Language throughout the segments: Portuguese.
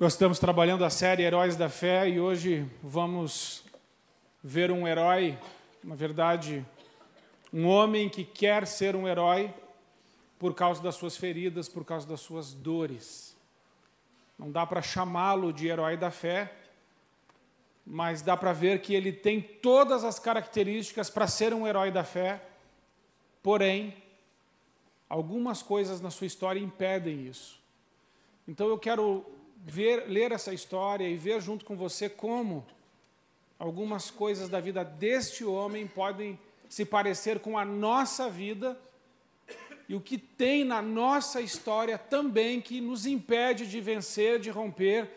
Nós estamos trabalhando a série Heróis da Fé e hoje vamos ver um herói, na verdade, um homem que quer ser um herói por causa das suas feridas, por causa das suas dores. Não dá para chamá-lo de herói da fé, mas dá para ver que ele tem todas as características para ser um herói da fé, porém, algumas coisas na sua história impedem isso. Então eu quero ver, ler essa história e ver junto com você como algumas coisas da vida deste homem podem se parecer com a nossa vida e o que tem na nossa história também que nos impede de vencer, de romper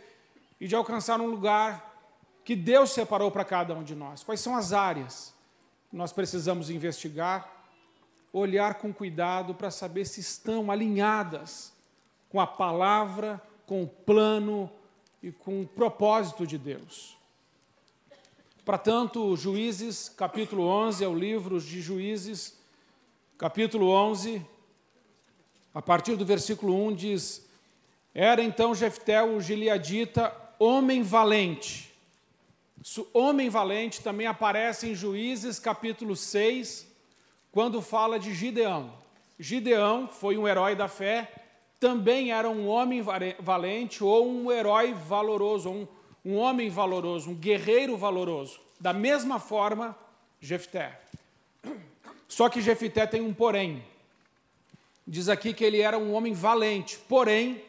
e de alcançar um lugar que Deus separou para cada um de nós. Quais são as áreas que nós precisamos investigar, olhar com cuidado para saber se estão alinhadas com a palavra com o plano e com o propósito de Deus. Para tanto, Juízes, capítulo 11, é o livro de Juízes, capítulo 11, a partir do versículo 1 diz: Era então Jefté o gileadita homem valente. Isso, homem valente também aparece em Juízes, capítulo 6, quando fala de Gideão. Gideão foi um herói da fé, também era um homem valente ou um herói valoroso, um, um homem valoroso, um guerreiro valoroso. Da mesma forma, Jefté. Só que Jefté tem um porém. Diz aqui que ele era um homem valente, porém,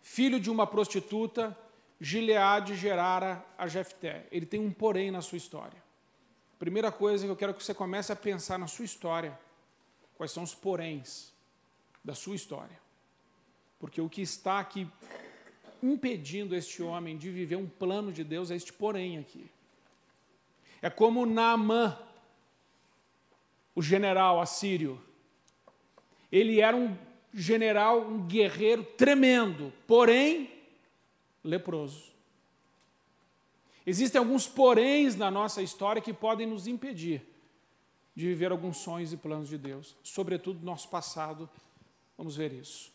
filho de uma prostituta, Gileade gerara a Jefté. Ele tem um porém na sua história. Primeira coisa que eu quero que você comece a pensar na sua história. Quais são os poréns da sua história? Porque o que está aqui impedindo este homem de viver um plano de Deus é este porém aqui. É como Naamã, o general assírio. Ele era um general, um guerreiro tremendo, porém leproso. Existem alguns poréns na nossa história que podem nos impedir de viver alguns sonhos e planos de Deus, sobretudo no nosso passado. Vamos ver isso.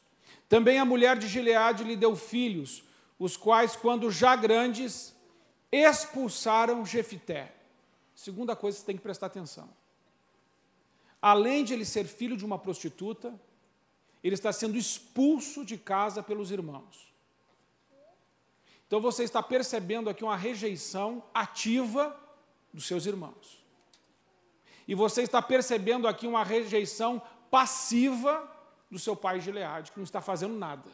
Também a mulher de Gileade lhe deu filhos, os quais, quando já grandes, expulsaram Jefité. Segunda coisa que você tem que prestar atenção. Além de ele ser filho de uma prostituta, ele está sendo expulso de casa pelos irmãos. Então você está percebendo aqui uma rejeição ativa dos seus irmãos. E você está percebendo aqui uma rejeição passiva do seu pai Gileade, que não está fazendo nada.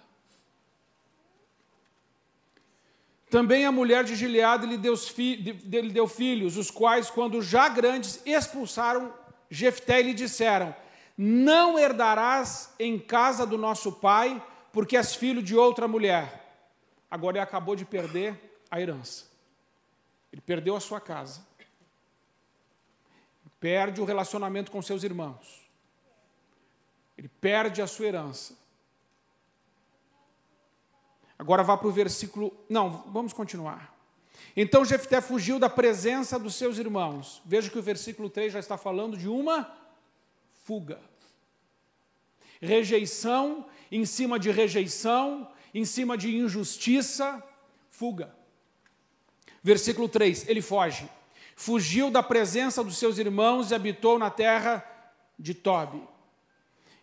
Também a mulher de Gileade lhe deu, lhe deu filhos, os quais, quando já grandes, expulsaram Jefté e lhe disseram: Não herdarás em casa do nosso pai, porque és filho de outra mulher. Agora ele acabou de perder a herança. Ele perdeu a sua casa. Perde o relacionamento com seus irmãos. Ele perde a sua herança. Agora vá para o versículo. Não, vamos continuar. Então Jefté fugiu da presença dos seus irmãos. Veja que o versículo 3 já está falando de uma fuga. Rejeição em cima de rejeição, em cima de injustiça, fuga. Versículo 3: ele foge. Fugiu da presença dos seus irmãos e habitou na terra de Tobi.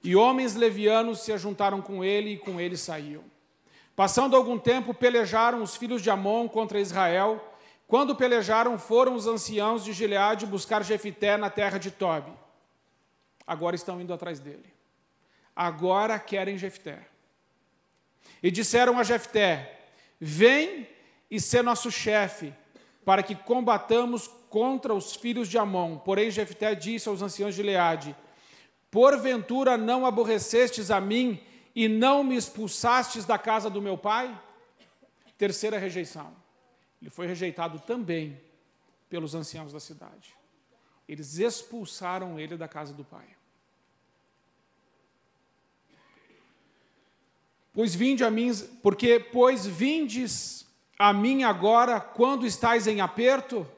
E homens levianos se ajuntaram com ele e com ele saíam. Passando algum tempo, pelejaram os filhos de Amon contra Israel. Quando pelejaram, foram os anciãos de Gileade buscar Jefité na terra de Tobi. Agora estão indo atrás dele. Agora querem Jefté. E disseram a Jefté: Vem e ser nosso chefe, para que combatamos contra os filhos de Amon. Porém, Jefté disse aos anciãos de Gileade: Porventura não aborrecestes a mim e não me expulsastes da casa do meu pai? Terceira rejeição. Ele foi rejeitado também pelos anciãos da cidade. Eles expulsaram ele da casa do pai. Pois vinde a mim, porque pois vindes a mim agora quando estais em aperto?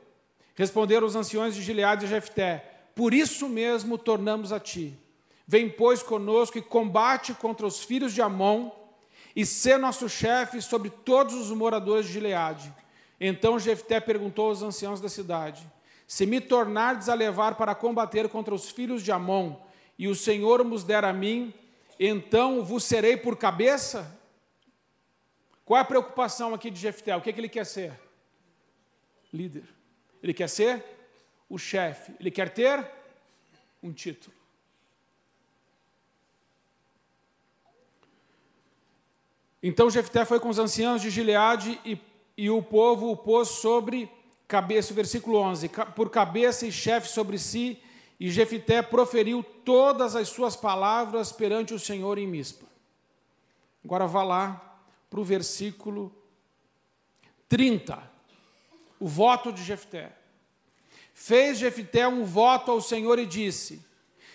Responderam os anciões de Gileade e Jefté: Por isso mesmo tornamos a ti Vem, pois, conosco e combate contra os filhos de Amon, e ser nosso chefe sobre todos os moradores de Gileade. Então Jefté perguntou aos anciãos da cidade: Se me tornardes a levar para combater contra os filhos de Amon, e o Senhor nos der a mim, então vos serei por cabeça? Qual é a preocupação aqui de Jefté? O que, é que ele quer ser? Líder. Ele quer ser o chefe. Ele quer ter um título. Então Jefté foi com os anciãos de Gileade e, e o povo o pôs sobre cabeça, versículo 11, por cabeça e chefe sobre si, e Jefté proferiu todas as suas palavras perante o Senhor em Mispa. Agora vá lá para o versículo 30, o voto de Jefté. Fez Jefté um voto ao Senhor e disse: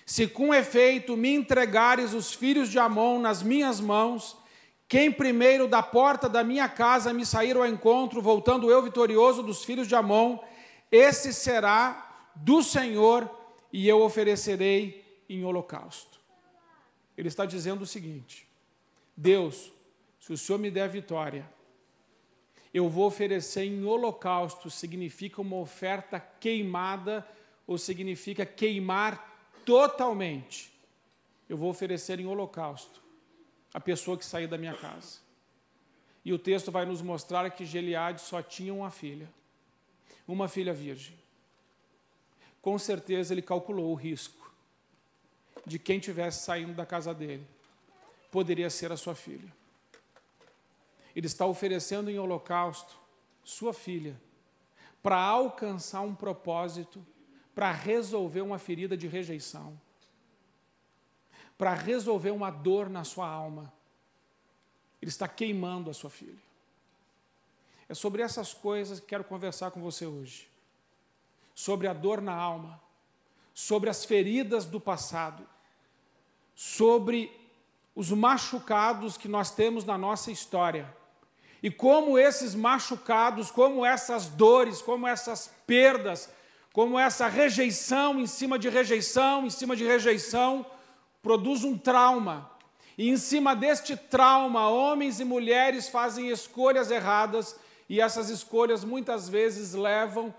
Se com efeito me entregares os filhos de Amon nas minhas mãos, quem primeiro da porta da minha casa me sair ao encontro, voltando eu vitorioso dos filhos de Amon, esse será do Senhor e eu oferecerei em holocausto. Ele está dizendo o seguinte: Deus, se o Senhor me der vitória, eu vou oferecer em holocausto, significa uma oferta queimada, ou significa queimar totalmente. Eu vou oferecer em holocausto a pessoa que sair da minha casa. E o texto vai nos mostrar que Geliade só tinha uma filha, uma filha virgem. Com certeza ele calculou o risco de quem tivesse saindo da casa dele poderia ser a sua filha. Ele está oferecendo em holocausto sua filha para alcançar um propósito, para resolver uma ferida de rejeição para resolver uma dor na sua alma. Ele está queimando a sua filha. É sobre essas coisas que quero conversar com você hoje. Sobre a dor na alma, sobre as feridas do passado, sobre os machucados que nós temos na nossa história. E como esses machucados, como essas dores, como essas perdas, como essa rejeição em cima de rejeição, em cima de rejeição, produz um trauma. E em cima deste trauma, homens e mulheres fazem escolhas erradas, e essas escolhas muitas vezes levam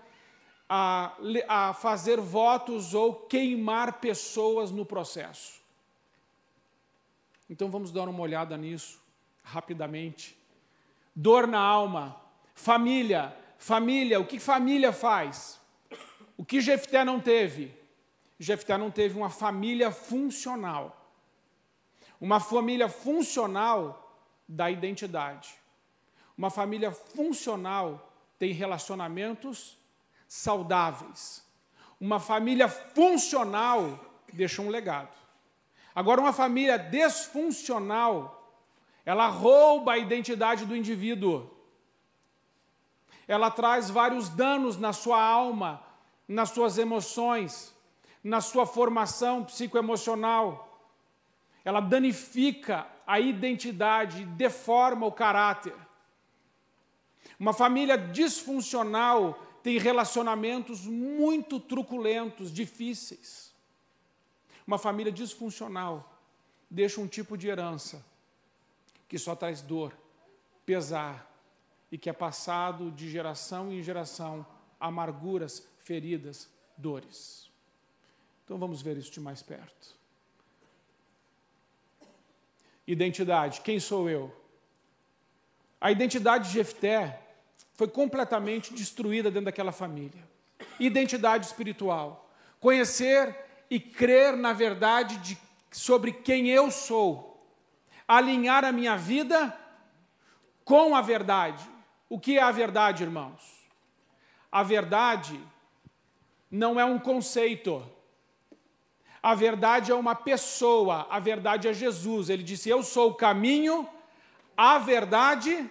a, a fazer votos ou queimar pessoas no processo. Então vamos dar uma olhada nisso rapidamente. Dor na alma, família, família, o que família faz? O que Jefté não teve? Jefté não teve uma família funcional. Uma família funcional da identidade. Uma família funcional tem relacionamentos saudáveis. Uma família funcional deixa um legado. Agora, uma família desfuncional, ela rouba a identidade do indivíduo. Ela traz vários danos na sua alma, nas suas emoções, na sua formação psicoemocional. Ela danifica a identidade, deforma o caráter. Uma família disfuncional tem relacionamentos muito truculentos, difíceis. Uma família disfuncional deixa um tipo de herança que só traz dor, pesar e que é passado de geração em geração, amarguras, feridas, dores. Então vamos ver isso de mais perto. Identidade, quem sou eu? A identidade de Jefté foi completamente destruída dentro daquela família. Identidade espiritual, conhecer e crer na verdade de, sobre quem eu sou, alinhar a minha vida com a verdade. O que é a verdade, irmãos? A verdade não é um conceito, a verdade é uma pessoa, a verdade é Jesus. Ele disse: Eu sou o caminho, a verdade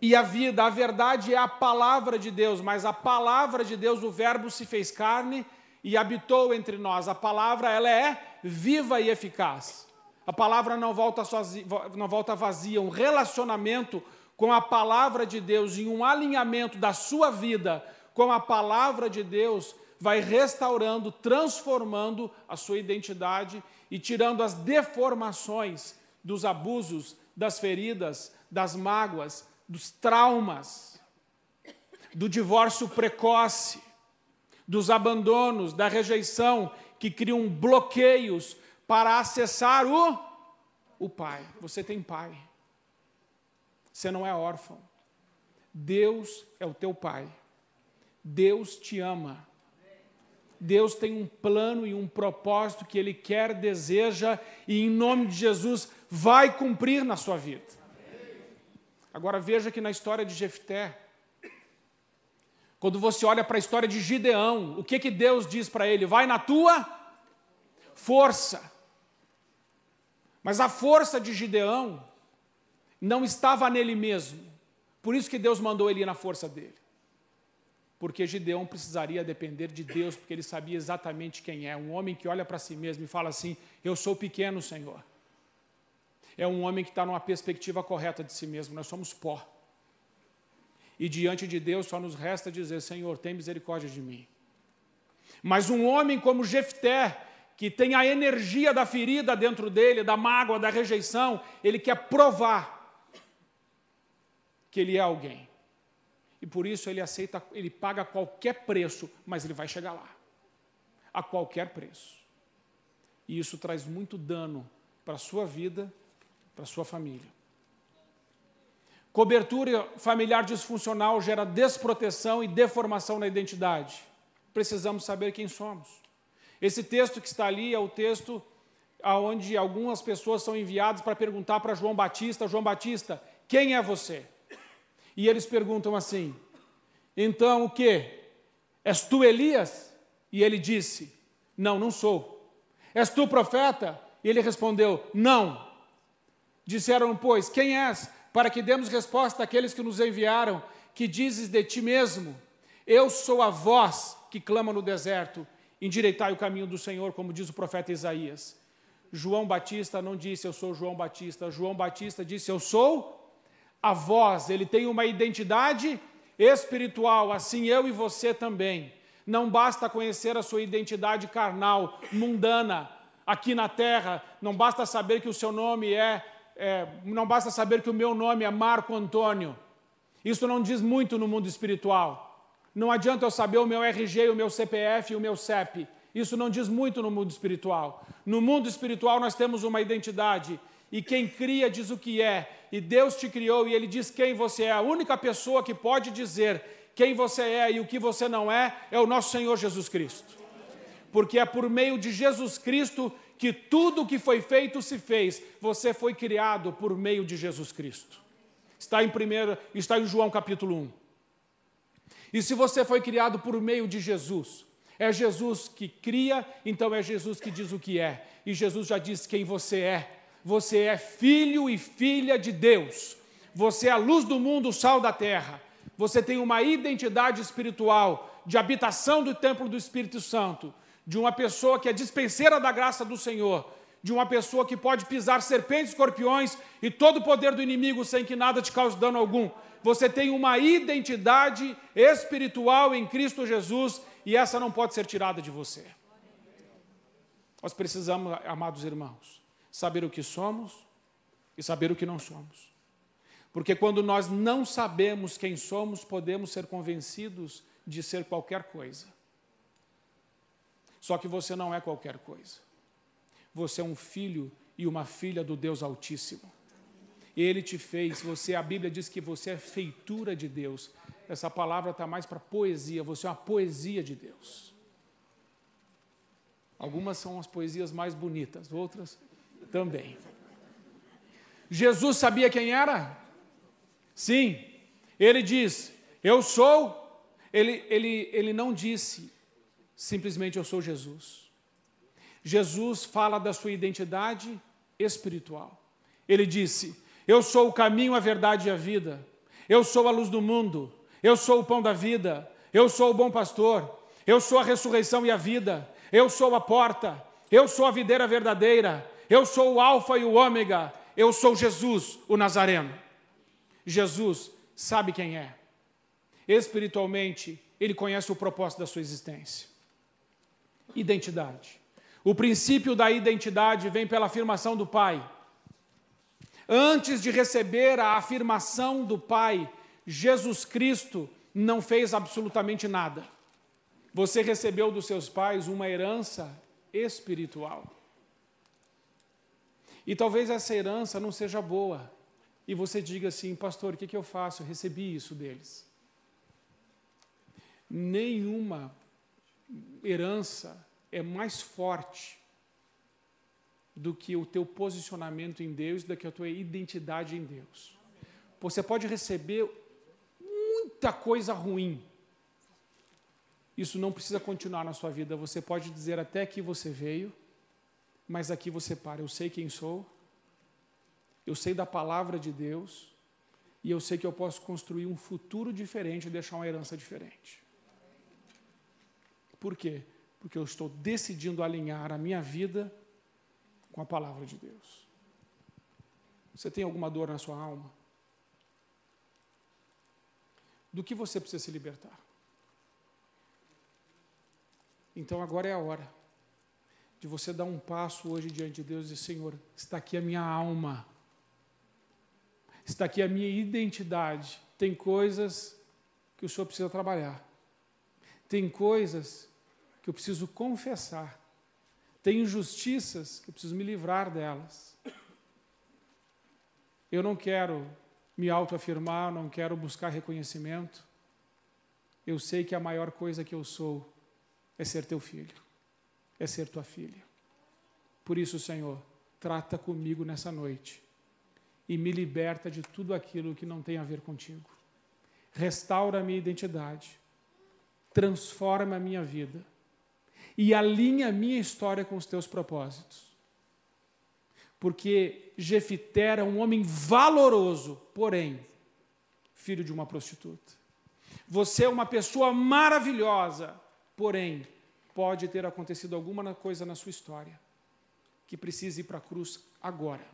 e a vida. A verdade é a palavra de Deus, mas a palavra de Deus, o Verbo se fez carne e habitou entre nós. A palavra ela é viva e eficaz. A palavra não volta, sozinha, não volta vazia. Um relacionamento com a palavra de Deus, em um alinhamento da sua vida com a palavra de Deus, vai restaurando, transformando a sua identidade e tirando as deformações dos abusos, das feridas, das mágoas, dos traumas, do divórcio precoce, dos abandonos, da rejeição, que criam bloqueios para acessar o, o Pai. Você tem Pai. Você não é órfão. Deus é o teu Pai. Deus te ama. Deus tem um plano e um propósito que Ele quer, deseja e, em nome de Jesus, vai cumprir na sua vida. Agora veja que na história de Jefté, quando você olha para a história de Gideão, o que, que Deus diz para ele? Vai na tua força. Mas a força de Gideão não estava nele mesmo. Por isso que Deus mandou ele ir na força dele. Porque Gideão precisaria depender de Deus, porque ele sabia exatamente quem é. Um homem que olha para si mesmo e fala assim: Eu sou pequeno, Senhor. É um homem que está numa perspectiva correta de si mesmo. Nós somos pó. E diante de Deus só nos resta dizer: Senhor, tem misericórdia de mim. Mas um homem como Jefté, que tem a energia da ferida dentro dele, da mágoa, da rejeição, ele quer provar que ele é alguém. E por isso ele aceita, ele paga qualquer preço, mas ele vai chegar lá. A qualquer preço. E isso traz muito dano para a sua vida, para a sua família. Cobertura familiar disfuncional gera desproteção e deformação na identidade. Precisamos saber quem somos. Esse texto que está ali é o texto onde algumas pessoas são enviadas para perguntar para João Batista: João Batista, quem é você? E eles perguntam assim: então o que? És tu Elias? E ele disse: Não, não sou. És tu profeta? E ele respondeu: Não. Disseram, pois, quem és? para que demos resposta àqueles que nos enviaram, que dizes de ti mesmo: Eu sou a voz que clama no deserto, endireitai o caminho do Senhor, como diz o profeta Isaías. João Batista não disse eu sou João Batista, João Batista disse eu sou a voz, ele tem uma identidade espiritual, assim eu e você também. Não basta conhecer a sua identidade carnal, mundana, aqui na terra, não basta saber que o seu nome é é, não basta saber que o meu nome é Marco Antônio. Isso não diz muito no mundo espiritual. Não adianta eu saber o meu RG, o meu CPF e o meu CEP. Isso não diz muito no mundo espiritual. No mundo espiritual nós temos uma identidade. E quem cria diz o que é. E Deus te criou e Ele diz quem você é. A única pessoa que pode dizer quem você é e o que você não é é o nosso Senhor Jesus Cristo. Porque é por meio de Jesus Cristo que tudo o que foi feito se fez. Você foi criado por meio de Jesus Cristo. Está em primeiro, está em João capítulo 1. E se você foi criado por meio de Jesus, é Jesus que cria, então é Jesus que diz o que é. E Jesus já diz quem você é. Você é filho e filha de Deus. Você é a luz do mundo, o sal da terra. Você tem uma identidade espiritual de habitação do templo do Espírito Santo de uma pessoa que é dispenseira da graça do Senhor, de uma pessoa que pode pisar serpentes, escorpiões e todo o poder do inimigo sem que nada te cause dano algum. Você tem uma identidade espiritual em Cristo Jesus e essa não pode ser tirada de você. Nós precisamos, amados irmãos, saber o que somos e saber o que não somos. Porque quando nós não sabemos quem somos, podemos ser convencidos de ser qualquer coisa. Só que você não é qualquer coisa. Você é um filho e uma filha do Deus Altíssimo. Ele te fez, você, a Bíblia diz que você é feitura de Deus. Essa palavra está mais para poesia, você é uma poesia de Deus. Algumas são as poesias mais bonitas, outras também. Jesus sabia quem era? Sim, ele diz: Eu sou. Ele, ele, ele não disse, Simplesmente eu sou Jesus. Jesus fala da sua identidade espiritual. Ele disse: Eu sou o caminho, a verdade e a vida. Eu sou a luz do mundo. Eu sou o pão da vida. Eu sou o bom pastor. Eu sou a ressurreição e a vida. Eu sou a porta. Eu sou a videira verdadeira. Eu sou o Alfa e o Ômega. Eu sou Jesus, o Nazareno. Jesus sabe quem é. Espiritualmente, ele conhece o propósito da sua existência. Identidade. O princípio da identidade vem pela afirmação do Pai. Antes de receber a afirmação do Pai, Jesus Cristo não fez absolutamente nada. Você recebeu dos seus pais uma herança espiritual. E talvez essa herança não seja boa. E você diga assim, pastor, o que, que eu faço? Eu recebi isso deles. Nenhuma herança é mais forte do que o teu posicionamento em Deus, do que a tua identidade em Deus. Você pode receber muita coisa ruim. Isso não precisa continuar na sua vida. Você pode dizer até que você veio, mas aqui você para. Eu sei quem sou, eu sei da palavra de Deus, e eu sei que eu posso construir um futuro diferente e deixar uma herança diferente. Por quê? Porque eu estou decidindo alinhar a minha vida com a palavra de Deus. Você tem alguma dor na sua alma? Do que você precisa se libertar? Então agora é a hora de você dar um passo hoje diante de Deus e Senhor, está aqui a minha alma, está aqui a minha identidade. Tem coisas que o Senhor precisa trabalhar, tem coisas que eu preciso confessar, tem injustiças que eu preciso me livrar delas. Eu não quero me autoafirmar, não quero buscar reconhecimento. Eu sei que a maior coisa que eu sou é ser teu filho, é ser tua filha. Por isso, Senhor, trata comigo nessa noite e me liberta de tudo aquilo que não tem a ver contigo. Restaura a minha identidade, transforma a minha vida e alinha a minha história com os teus propósitos. Porque Jefité era um homem valoroso, porém, filho de uma prostituta. Você é uma pessoa maravilhosa, porém, pode ter acontecido alguma coisa na sua história que precise ir para a cruz agora.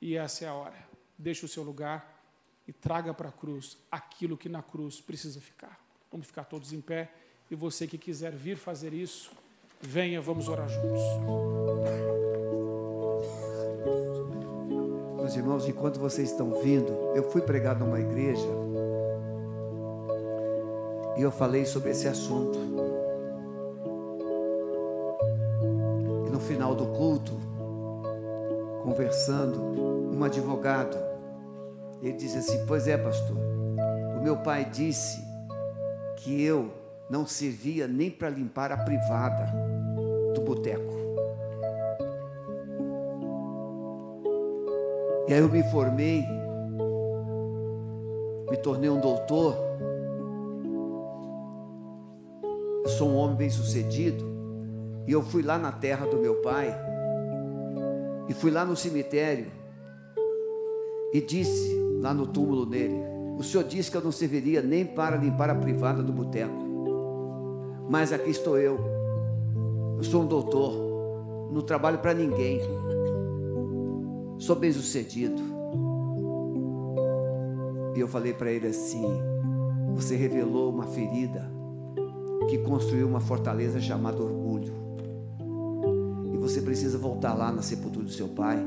E essa é a hora. Deixe o seu lugar e traga para a cruz aquilo que na cruz precisa ficar. Vamos ficar todos em pé. E você que quiser vir fazer isso, venha, vamos orar juntos. Meus irmãos, enquanto vocês estão vindo, eu fui pregar numa igreja e eu falei sobre esse assunto. Final do culto, conversando, um advogado, ele disse assim: Pois é, pastor, o meu pai disse que eu não servia nem para limpar a privada do boteco. E aí eu me formei, me tornei um doutor. Eu sou um homem bem sucedido. E eu fui lá na terra do meu pai, e fui lá no cemitério, e disse lá no túmulo dele: O senhor disse que eu não serviria nem para limpar a privada do boteco mas aqui estou eu. Eu sou um doutor, não trabalho para ninguém, sou bem sucedido. E eu falei para ele assim: Você revelou uma ferida que construiu uma fortaleza chamada orgulho. Você precisa voltar lá na sepultura do seu pai,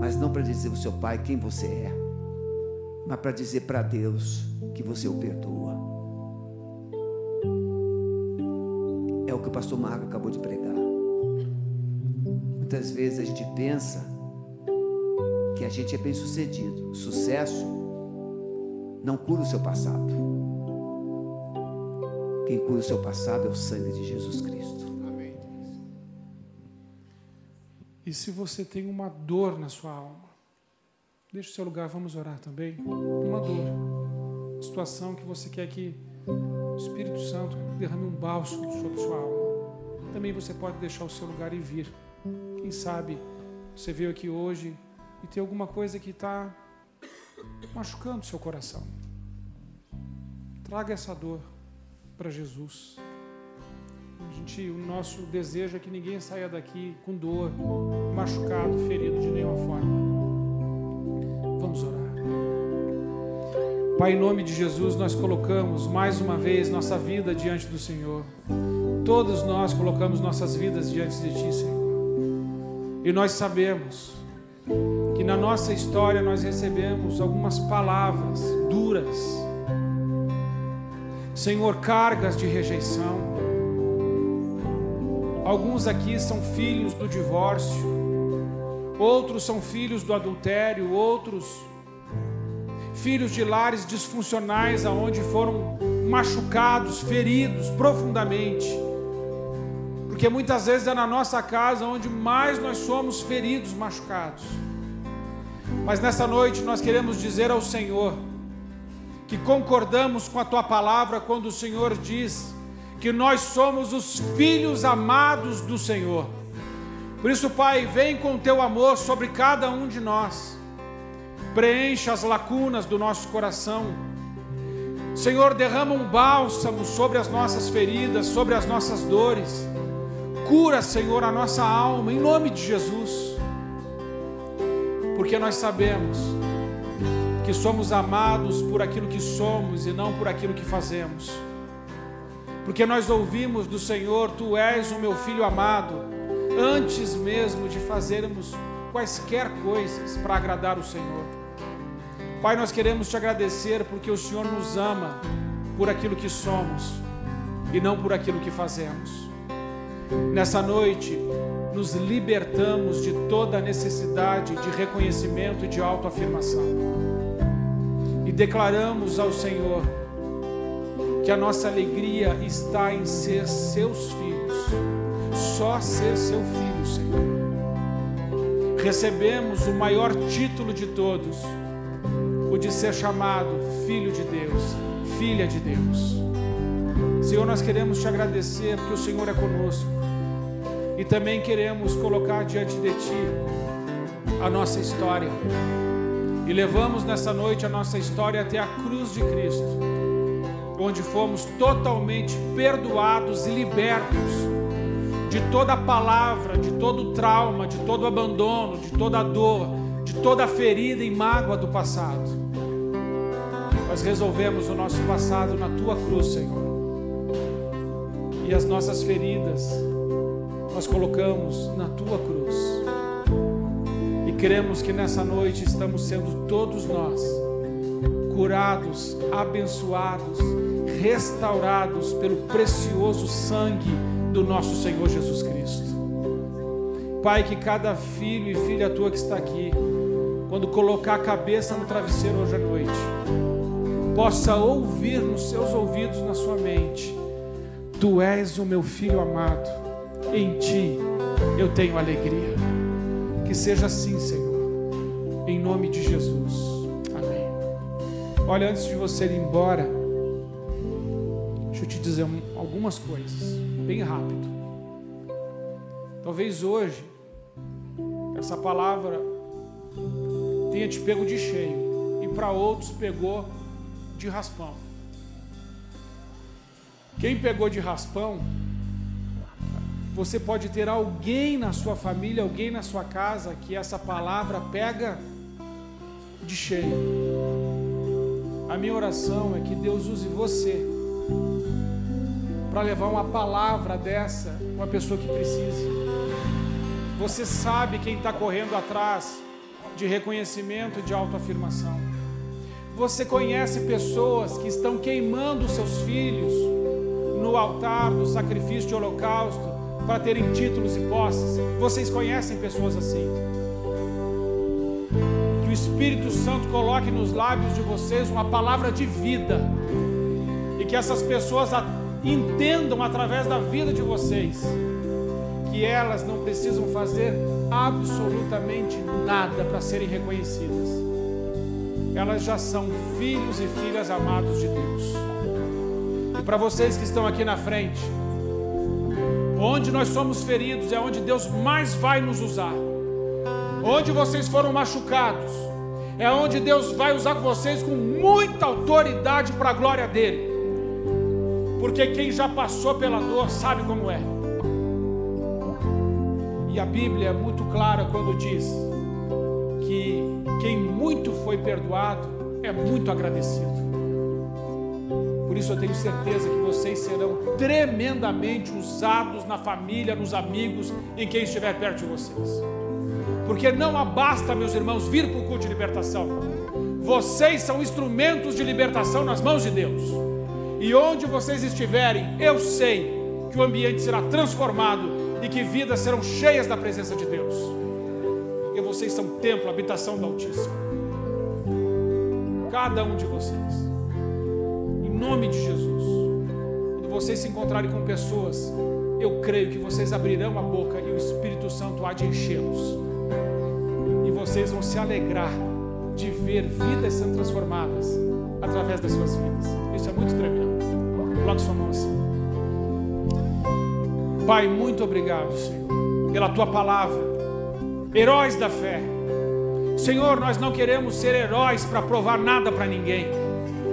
mas não para dizer ao seu pai quem você é, mas para dizer para Deus que você o perdoa. É o que o pastor Marco acabou de pregar. Muitas vezes a gente pensa que a gente é bem sucedido. Sucesso não cura o seu passado. Quem cura o seu passado é o sangue de Jesus Cristo. E se você tem uma dor na sua alma, deixe o seu lugar, vamos orar também. Uma dor, situação que você quer que o Espírito Santo derrame um bálsamo sobre sua alma. Também você pode deixar o seu lugar e vir. Quem sabe você veio aqui hoje e tem alguma coisa que está machucando seu coração. Traga essa dor para Jesus. Gente, o nosso desejo é que ninguém saia daqui com dor, machucado, ferido de nenhuma forma. Vamos orar. Pai, em nome de Jesus, nós colocamos mais uma vez nossa vida diante do Senhor. Todos nós colocamos nossas vidas diante de Ti, Senhor. E nós sabemos que na nossa história nós recebemos algumas palavras duras, Senhor, cargas de rejeição. Alguns aqui são filhos do divórcio, outros são filhos do adultério, outros filhos de lares disfuncionais aonde foram machucados, feridos profundamente. Porque muitas vezes é na nossa casa onde mais nós somos feridos, machucados. Mas nessa noite nós queremos dizer ao Senhor que concordamos com a tua palavra quando o Senhor diz que nós somos os filhos amados do Senhor. Por isso, Pai, vem com o teu amor sobre cada um de nós. Preencha as lacunas do nosso coração. Senhor, derrama um bálsamo sobre as nossas feridas, sobre as nossas dores. Cura, Senhor, a nossa alma, em nome de Jesus. Porque nós sabemos que somos amados por aquilo que somos e não por aquilo que fazemos. Porque nós ouvimos do Senhor: Tu és o meu filho amado, antes mesmo de fazermos quaisquer coisas para agradar o Senhor. Pai, nós queremos te agradecer porque o Senhor nos ama por aquilo que somos e não por aquilo que fazemos. Nessa noite, nos libertamos de toda necessidade de reconhecimento e de autoafirmação. E declaramos ao Senhor que a nossa alegria está em ser seus filhos, só ser seu filho, Senhor. Recebemos o maior título de todos, o de ser chamado Filho de Deus, Filha de Deus. Senhor, nós queremos te agradecer porque o Senhor é conosco. E também queremos colocar diante de Ti a nossa história. E levamos nessa noite a nossa história até a cruz de Cristo, onde fomos totalmente perdoados e libertos de toda palavra, de todo trauma, de todo abandono, de toda dor, de toda ferida e mágoa do passado. Nós resolvemos o nosso passado na Tua cruz, Senhor e as nossas feridas nós colocamos na tua cruz. E cremos que nessa noite estamos sendo todos nós curados, abençoados, restaurados pelo precioso sangue do nosso Senhor Jesus Cristo. Pai, que cada filho e filha tua que está aqui, quando colocar a cabeça no travesseiro hoje à noite, possa ouvir nos seus ouvidos, na sua mente Tu és o meu filho amado, em ti eu tenho alegria. Que seja assim, Senhor, em nome de Jesus. Olha, antes de você ir embora, deixa eu te dizer algumas coisas, bem rápido. Talvez hoje, essa palavra tenha te pego de cheio, e para outros pegou de raspão. Quem pegou de raspão, você pode ter alguém na sua família, alguém na sua casa que essa palavra pega de cheio. A minha oração é que Deus use você para levar uma palavra dessa uma pessoa que precise. Você sabe quem está correndo atrás de reconhecimento, de autoafirmação. Você conhece pessoas que estão queimando seus filhos no altar do sacrifício de holocausto para terem títulos e posses. Vocês conhecem pessoas assim? Espírito Santo coloque nos lábios de vocês uma palavra de vida e que essas pessoas entendam através da vida de vocês que elas não precisam fazer absolutamente nada para serem reconhecidas. Elas já são filhos e filhas amados de Deus para vocês que estão aqui na frente, onde nós somos feridos é onde Deus mais vai nos usar. Onde vocês foram machucados, é onde Deus vai usar vocês com muita autoridade para a glória dele. Porque quem já passou pela dor sabe como é. E a Bíblia é muito clara quando diz que quem muito foi perdoado é muito agradecido. Por isso eu tenho certeza que vocês serão tremendamente usados na família, nos amigos, em quem estiver perto de vocês. Porque não abasta, meus irmãos, vir para o culto de libertação. Vocês são instrumentos de libertação nas mãos de Deus. E onde vocês estiverem, eu sei que o ambiente será transformado e que vidas serão cheias da presença de Deus. Porque vocês são templo, habitação do Altíssimo. Cada um de vocês. Em nome de Jesus. Quando vocês se encontrarem com pessoas, eu creio que vocês abrirão a boca e o Espírito Santo há de enchê-los. E vocês vão se alegrar de ver vidas sendo transformadas através das suas vidas. Isso é muito tremendo. Coloque sua mão assim. Pai, muito obrigado, Senhor, pela tua palavra. Heróis da fé. Senhor, nós não queremos ser heróis para provar nada para ninguém.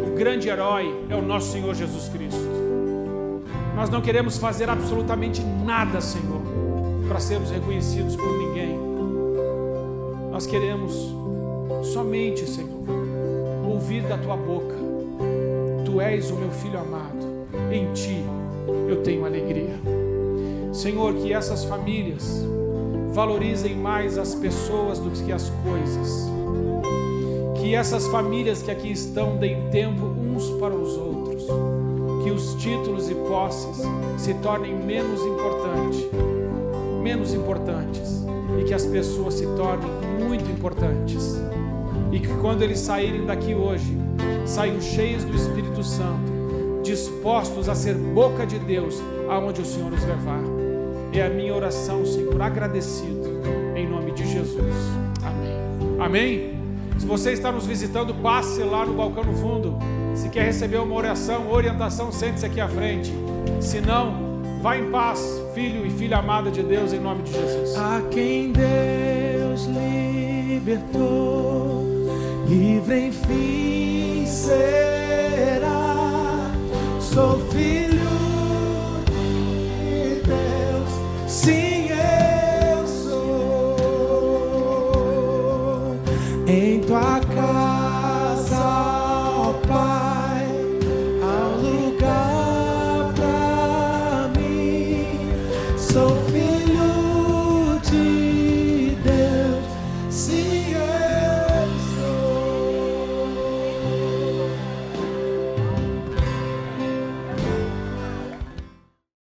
O grande herói é o nosso Senhor Jesus Cristo. Nós não queremos fazer absolutamente nada, Senhor, para sermos reconhecidos por ninguém. Nós queremos somente, Senhor, ouvir da tua boca: Tu és o meu filho amado, em ti eu tenho alegria. Senhor, que essas famílias valorizem mais as pessoas do que as coisas. Que essas famílias que aqui estão deem tempo uns para os outros. Que os títulos e posses se tornem menos importantes, menos importantes, e que as pessoas se tornem muito importantes. E que quando eles saírem daqui hoje, saiam cheios do Espírito Santo, dispostos a ser boca de Deus aonde o Senhor os levar. É a minha oração, Senhor, agradecido, em nome de Jesus. Amém. Amém? Se você está nos visitando, passe lá no balcão no fundo. Se quer receber uma oração, orientação, sente-se aqui à frente. Se não, vá em paz, filho e filha amada de Deus, em nome de Jesus. A quem Deus libertou, livre enfim será. Sou filho